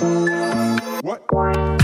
What?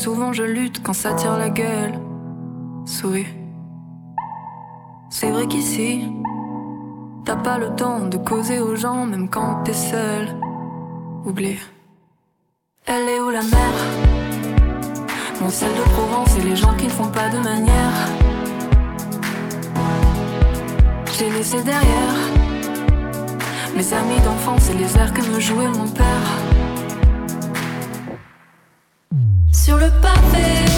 souvent je lutte quand ça tire la gueule. Souris. C'est vrai qu'ici, t'as pas le temps de causer aux gens, même quand t'es seul. Oublie. Elle est où la mer Mon sel de Provence et les gens qui ne font pas de manière. J'ai laissé derrière mes amis d'enfance et les airs que me jouait mon père sur le parfait.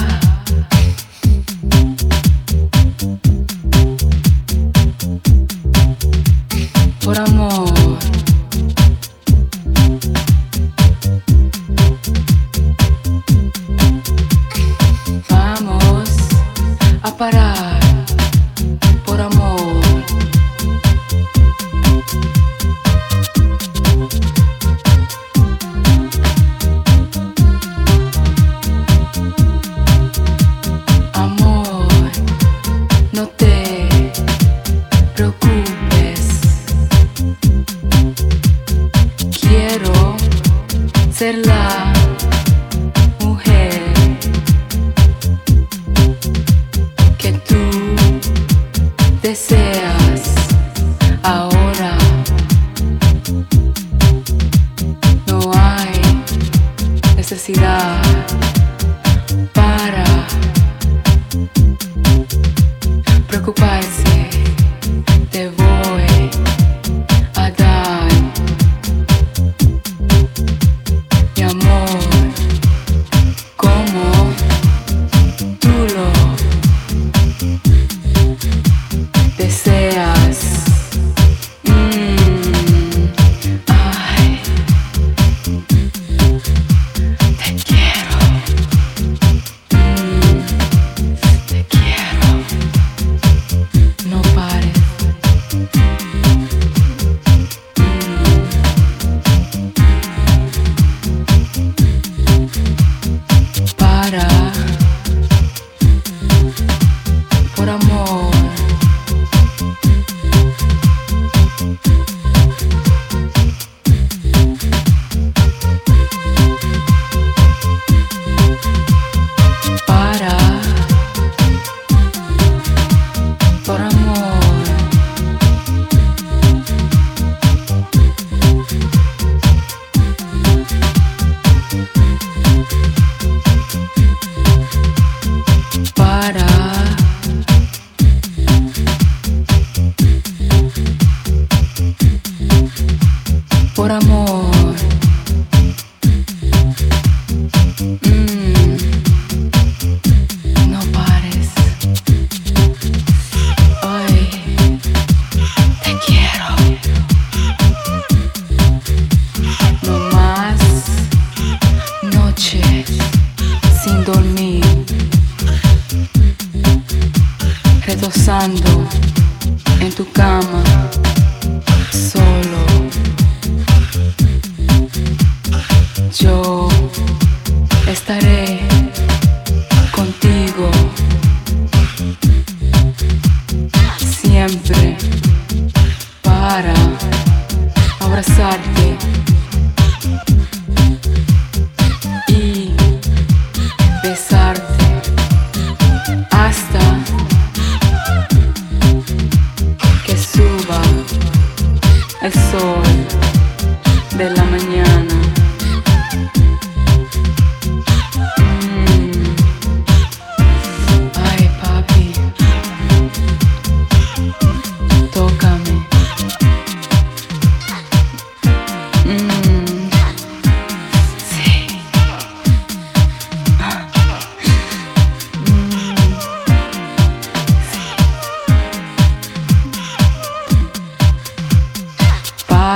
far.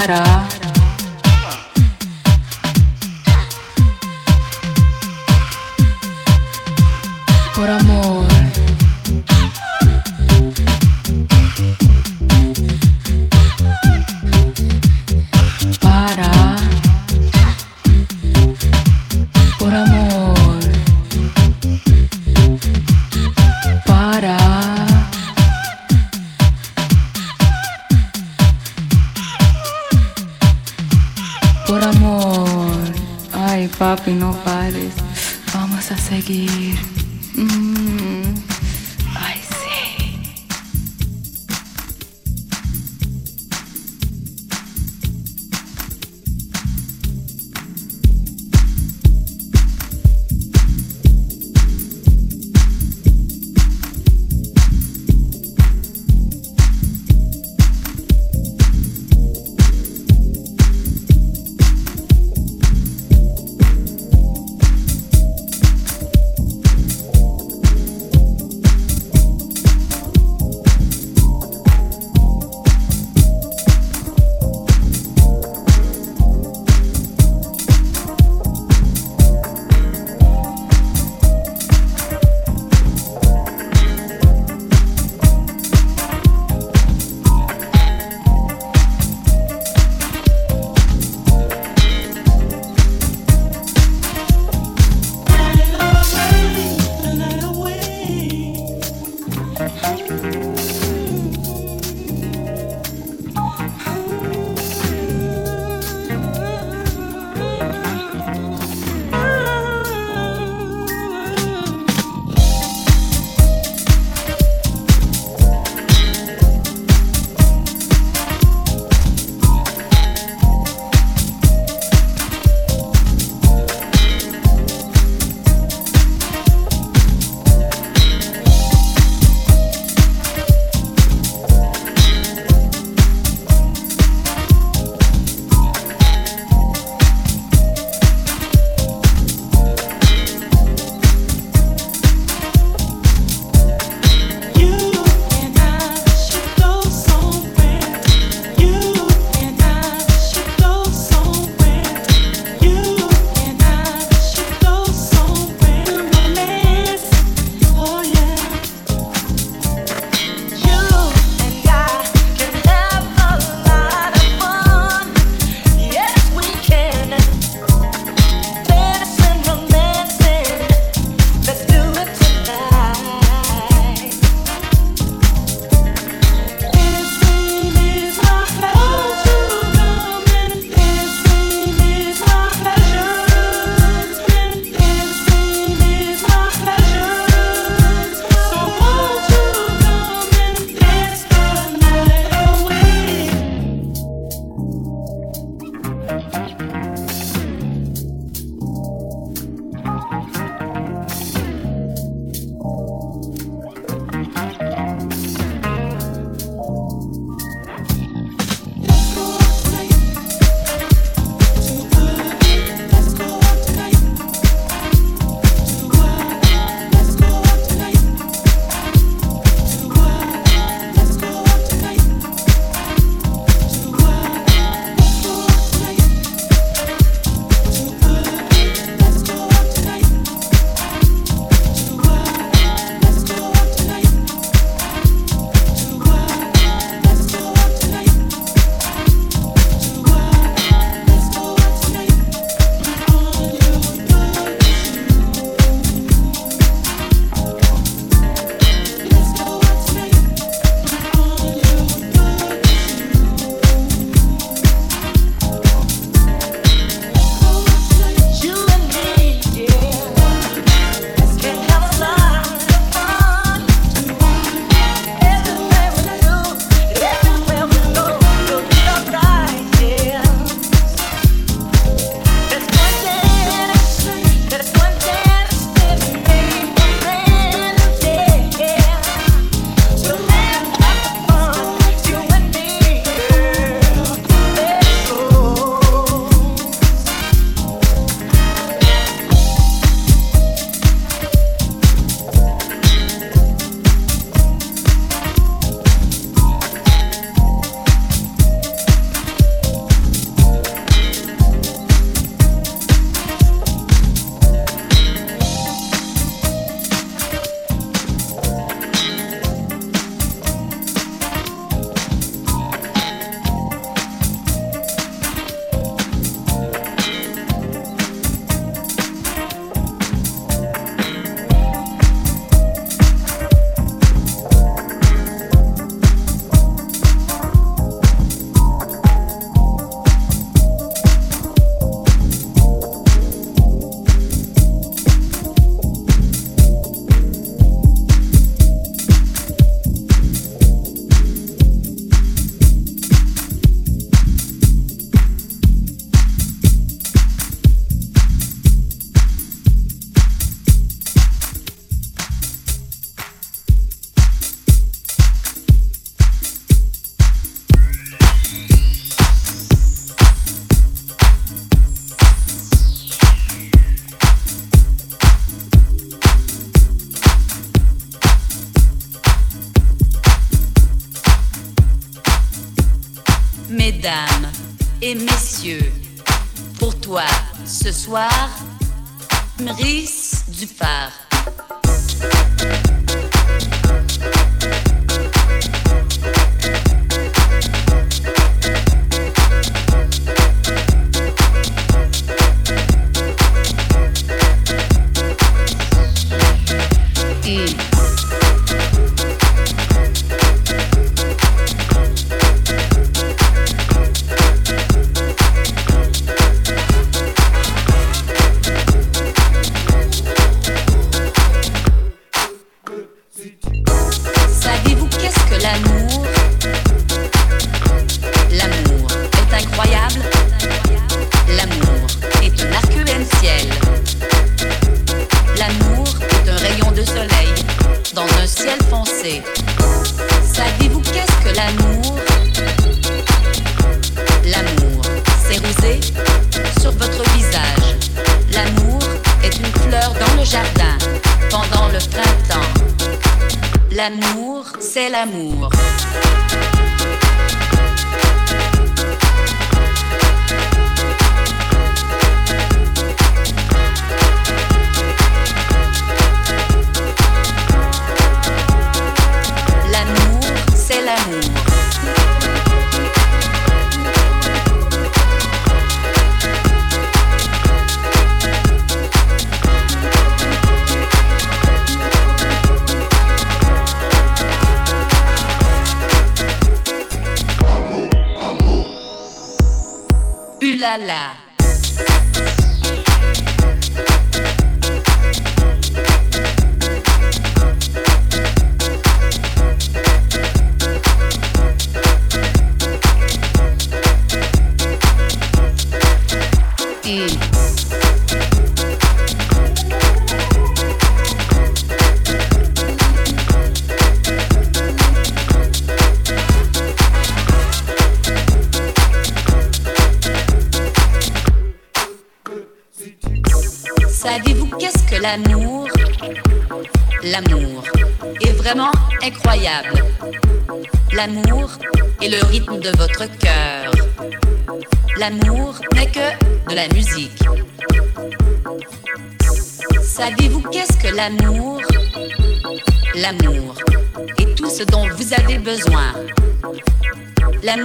Para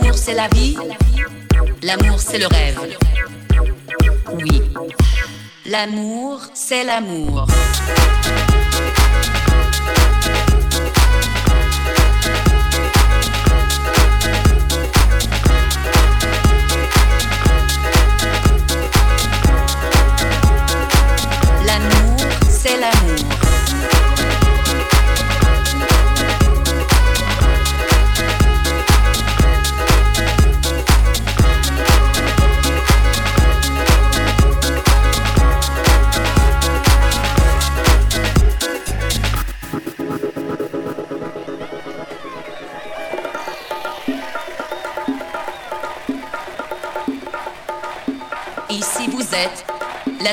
L'amour c'est la vie, l'amour c'est le rêve. Oui, l'amour c'est l'amour.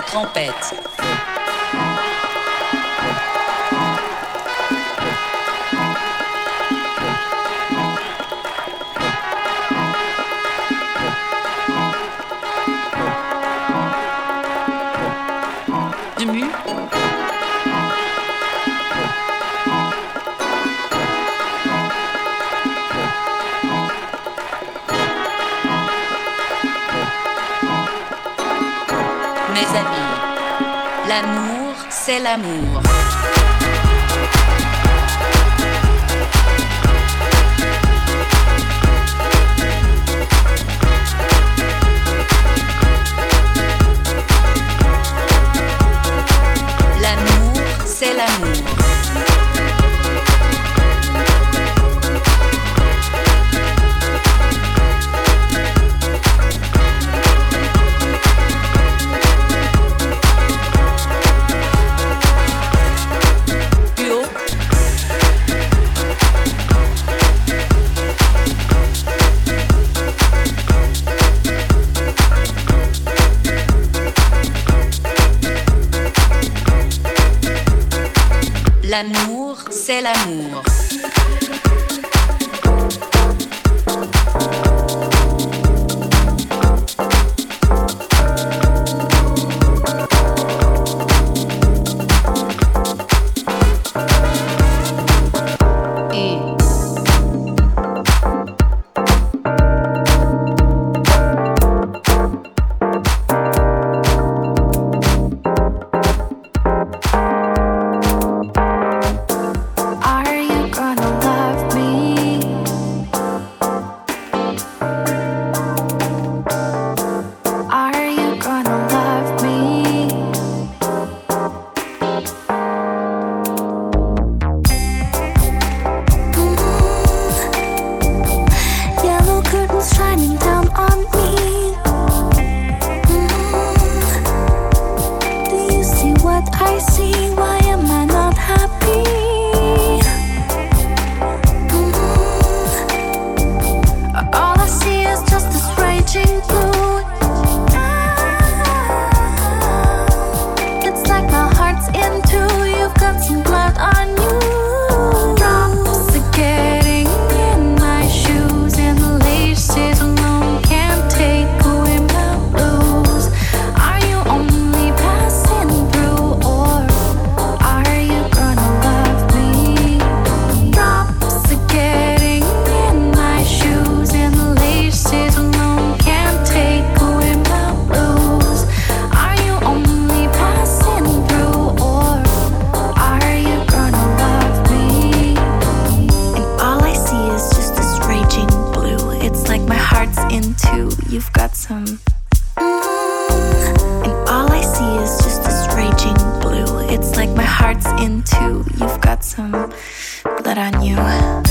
trompette. L'amour, blood on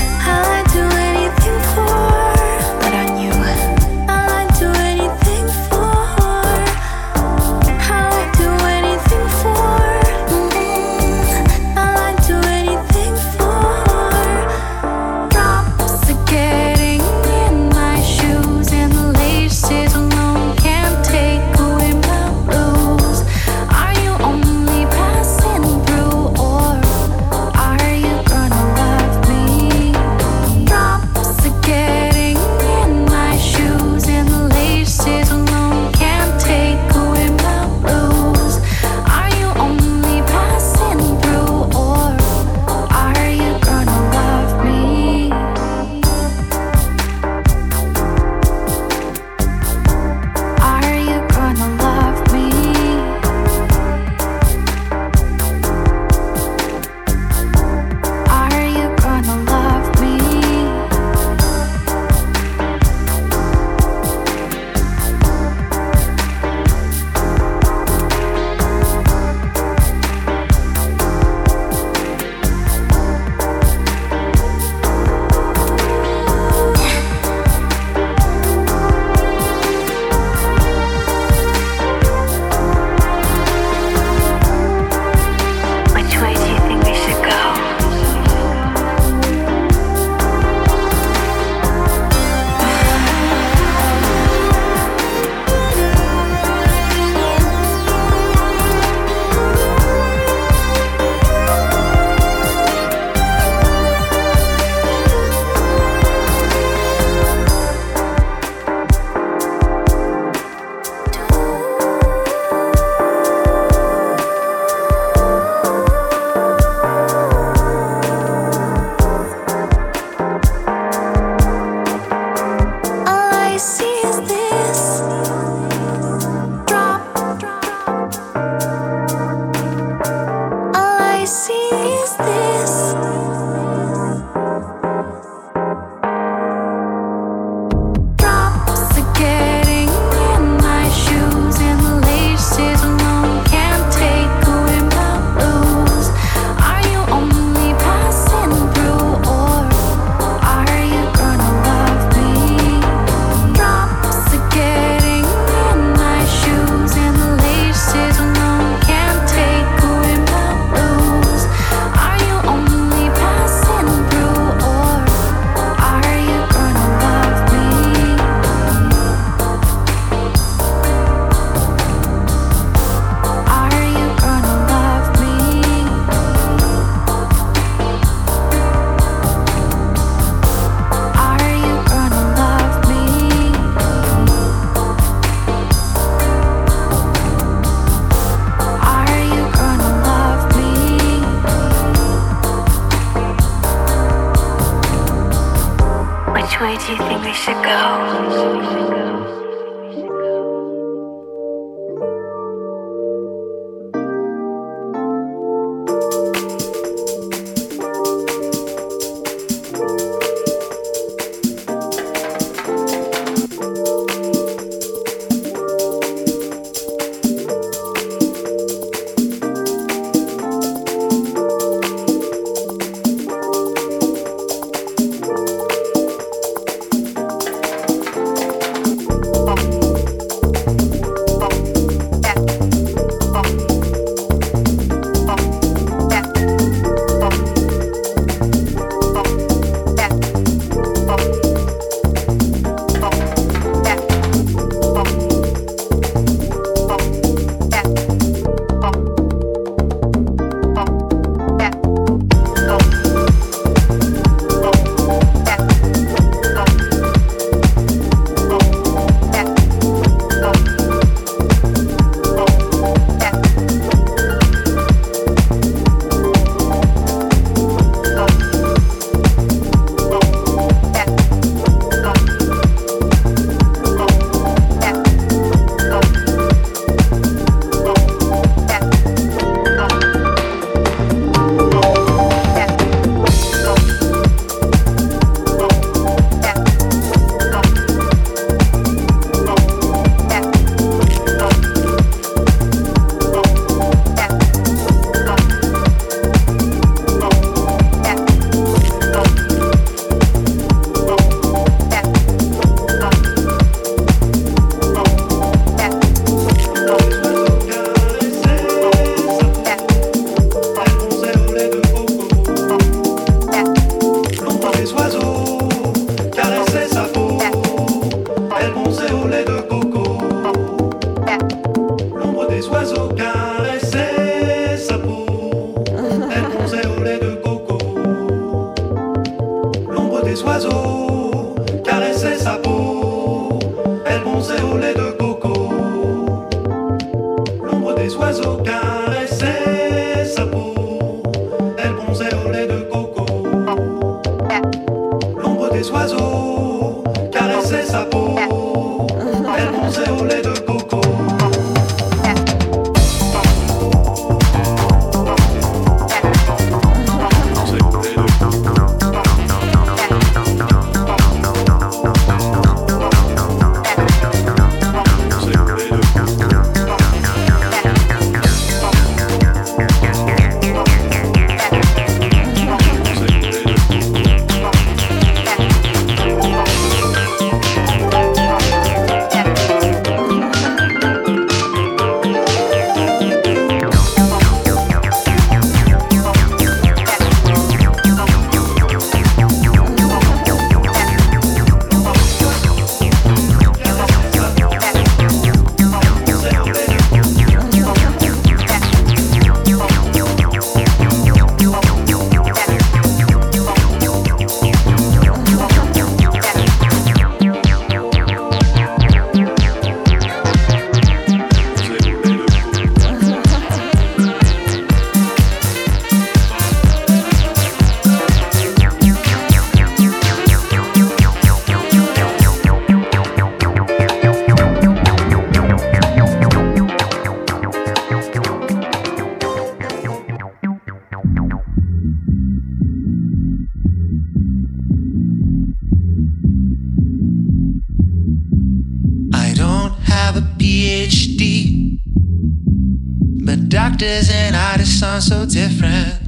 Doctors and artists sound so different.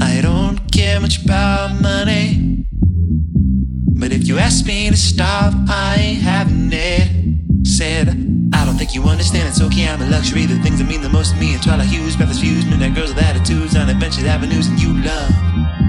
I don't care much about money. But if you ask me to stop, I ain't having it. Said, I don't think you understand, it's okay, I'm a luxury. The things that mean the most to me are Twilight hues, breathless Fused, Midnight Girls with Attitudes on Adventures Avenues, and you love.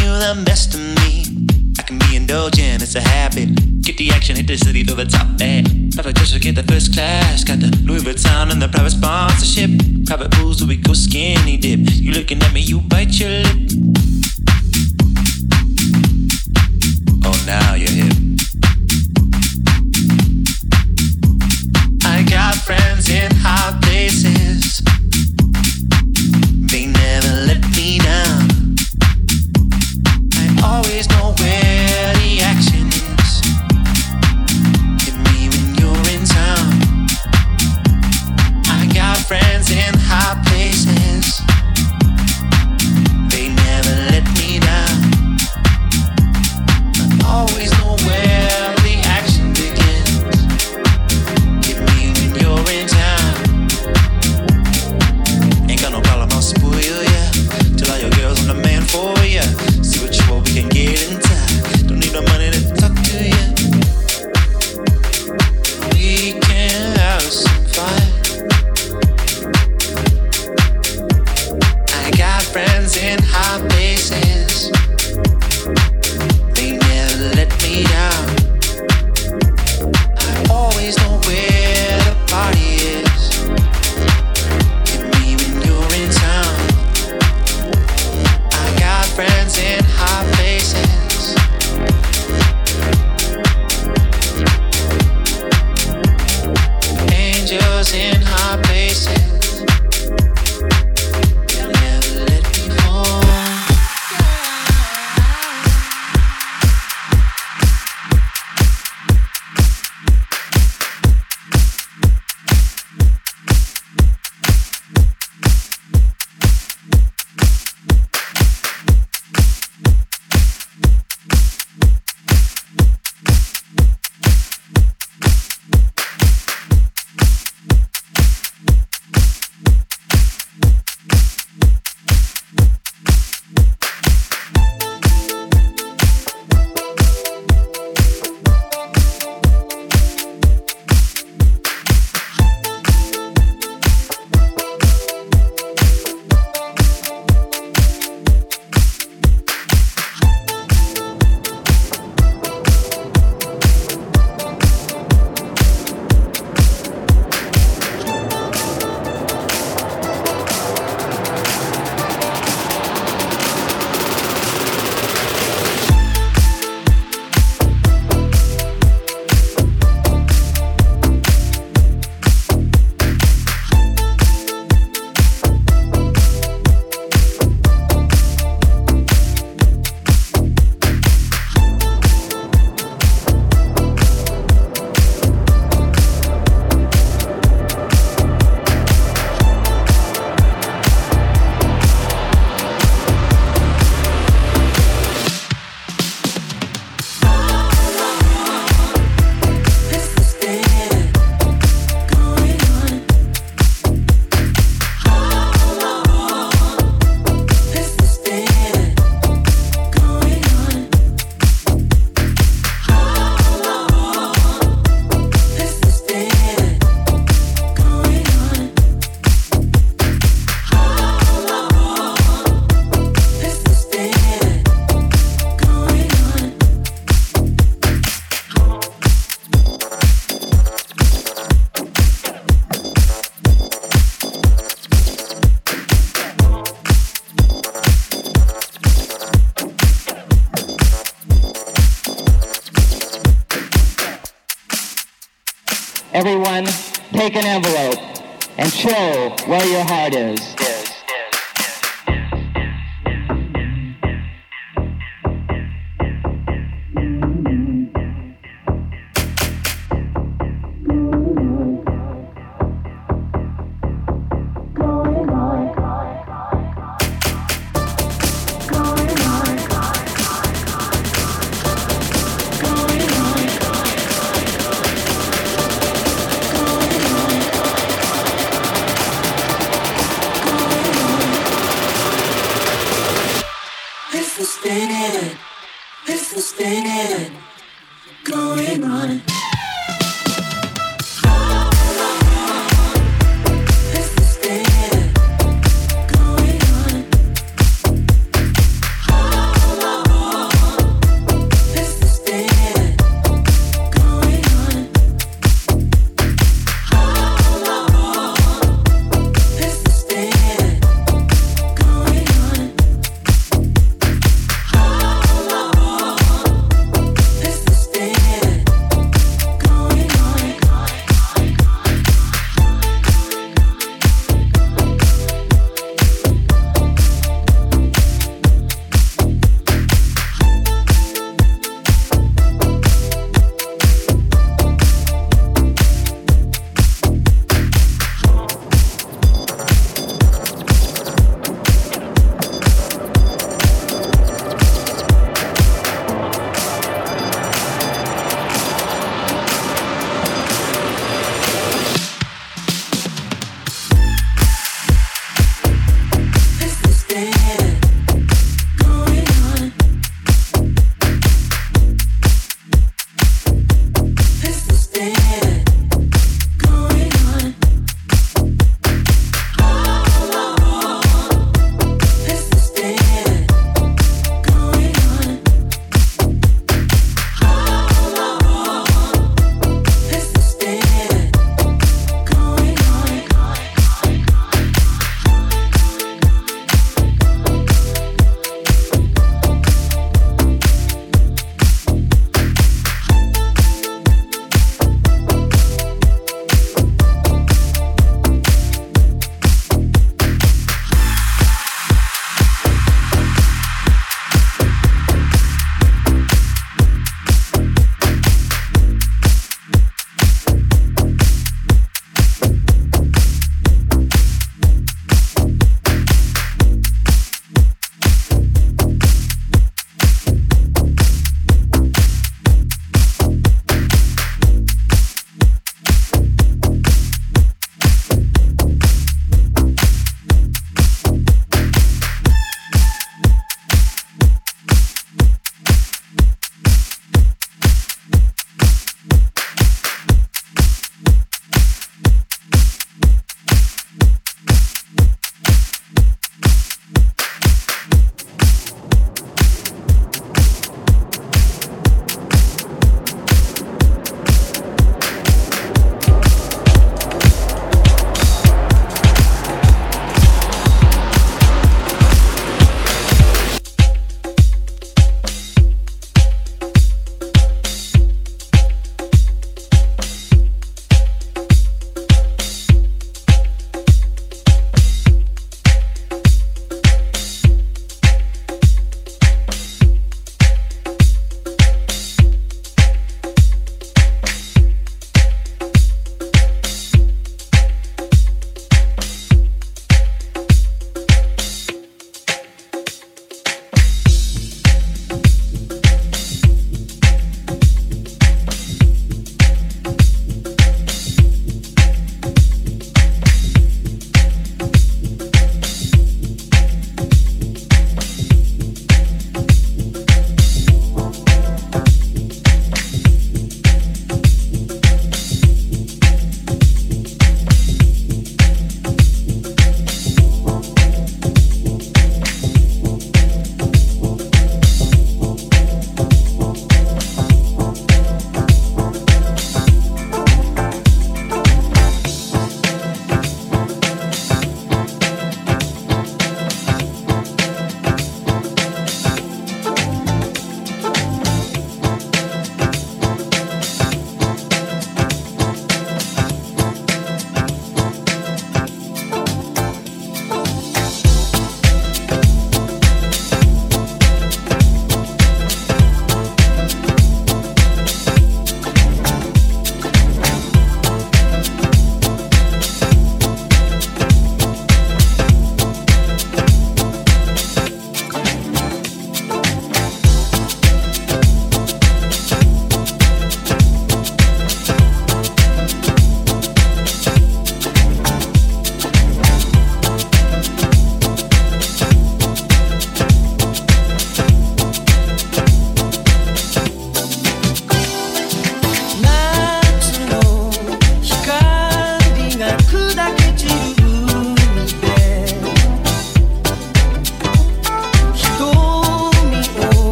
you the best of me. I can be indulgent, it's a habit. Get the action, hit the city to the top, eh? Private just to get the first class. Got the Louis Vuitton and the private sponsorship. Private pools, we go skinny dip? You looking at me, you bite your lip